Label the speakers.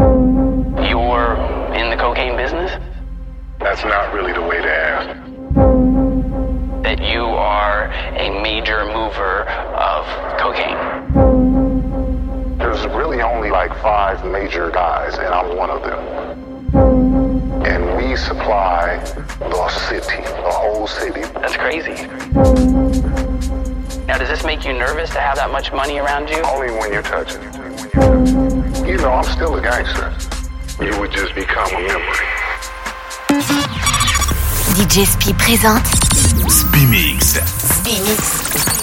Speaker 1: You're in the cocaine business?
Speaker 2: That's not really the way to ask.
Speaker 1: That you are a major mover of cocaine?
Speaker 2: There's really only like five major guys, and I'm one of them. And we supply the city, the whole city.
Speaker 1: That's crazy. Now, does this make you nervous to have that much money around you?
Speaker 2: Only when you touch it. You know, I'm still a gangster. You would just become a memory.
Speaker 3: DJ Spi présente
Speaker 4: Spimix.
Speaker 3: Spimix.